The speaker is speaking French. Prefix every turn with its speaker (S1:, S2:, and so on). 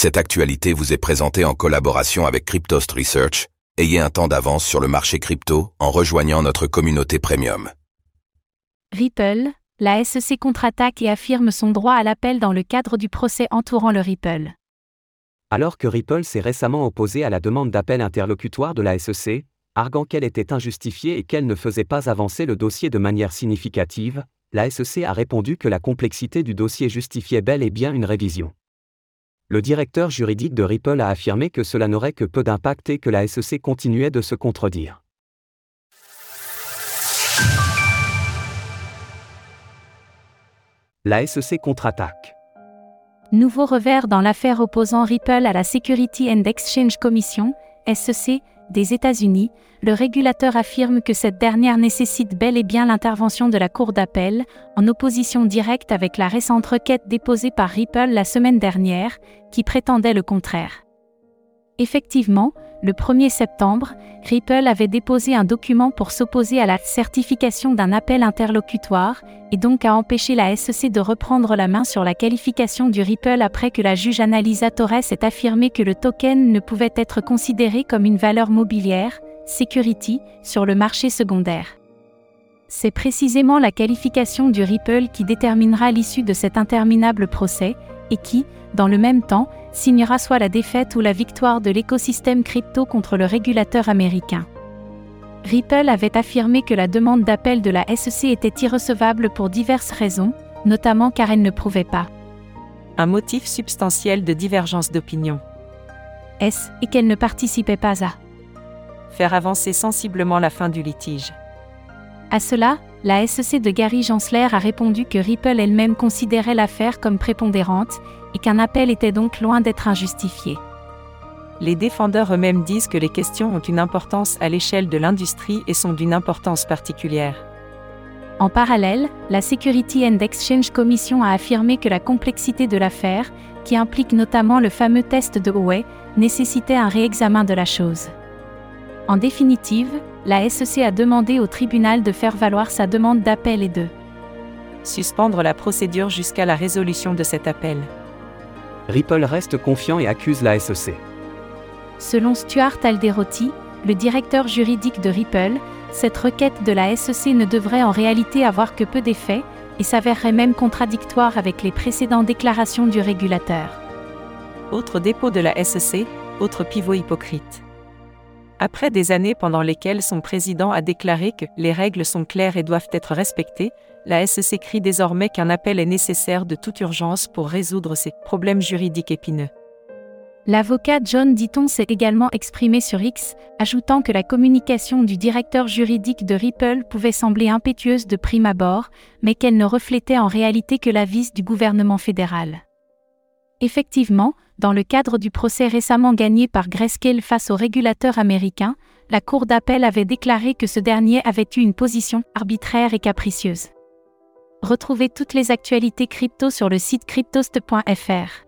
S1: Cette actualité vous est présentée en collaboration avec Cryptost Research. Ayez un temps d'avance sur le marché crypto en rejoignant notre communauté premium.
S2: Ripple, la SEC contre-attaque et affirme son droit à l'appel dans le cadre du procès entourant le Ripple.
S3: Alors que Ripple s'est récemment opposé à la demande d'appel interlocutoire de la SEC, arguant qu'elle était injustifiée et qu'elle ne faisait pas avancer le dossier de manière significative, la SEC a répondu que la complexité du dossier justifiait bel et bien une révision. Le directeur juridique de Ripple a affirmé que cela n'aurait que peu d'impact et que la SEC continuait de se contredire. La SEC contre-attaque.
S2: Nouveau revers dans l'affaire opposant Ripple à la Security and Exchange Commission, SEC, des États-Unis, le régulateur affirme que cette dernière nécessite bel et bien l'intervention de la Cour d'appel, en opposition directe avec la récente requête déposée par Ripple la semaine dernière, qui prétendait le contraire. Effectivement, le 1er septembre, Ripple avait déposé un document pour s'opposer à la certification d'un appel interlocutoire, et donc à empêcher la SEC de reprendre la main sur la qualification du Ripple après que la juge Analisa Torres ait affirmé que le token ne pouvait être considéré comme une valeur mobilière, security, sur le marché secondaire. C'est précisément la qualification du Ripple qui déterminera l'issue de cet interminable procès, et qui, dans le même temps, signera soit la défaite ou la victoire de l'écosystème crypto contre le régulateur américain. Ripple avait affirmé que la demande d'appel de la SEC était irrecevable pour diverses raisons, notamment car elle ne prouvait pas
S4: un motif substantiel de divergence d'opinion.
S2: S et qu'elle ne participait pas à
S4: faire avancer sensiblement la fin du litige.
S2: À cela, la SEC de Gary Gensler a répondu que Ripple elle-même considérait l'affaire comme prépondérante et qu'un appel était donc loin d'être injustifié.
S4: Les défendeurs eux-mêmes disent que les questions ont une importance à l'échelle de l'industrie et sont d'une importance particulière.
S2: En parallèle, la Security and Exchange Commission a affirmé que la complexité de l'affaire, qui implique notamment le fameux test de Huawei, nécessitait un réexamen de la chose. En définitive, la SEC a demandé au tribunal de faire valoir sa demande d'appel et de
S4: suspendre la procédure jusqu'à la résolution de cet appel.
S3: Ripple reste confiant et accuse la SEC.
S2: Selon Stuart Alderotti, le directeur juridique de Ripple, cette requête de la SEC ne devrait en réalité avoir que peu d'effet, et s'avérerait même contradictoire avec les précédentes déclarations du régulateur.
S4: Autre dépôt de la SEC, autre pivot hypocrite. Après des années pendant lesquelles son président a déclaré que les règles sont claires et doivent être respectées, la SEC crie désormais qu'un appel est nécessaire de toute urgence pour résoudre ces problèmes juridiques épineux.
S2: L'avocat John Ditton s'est également exprimé sur X, ajoutant que la communication du directeur juridique de Ripple pouvait sembler impétueuse de prime abord, mais qu'elle ne reflétait en réalité que la vis du gouvernement fédéral. Effectivement, dans le cadre du procès récemment gagné par Grayscale face au régulateur américain, la Cour d'appel avait déclaré que ce dernier avait eu une position arbitraire et capricieuse. Retrouvez toutes les actualités crypto sur le site cryptost.fr.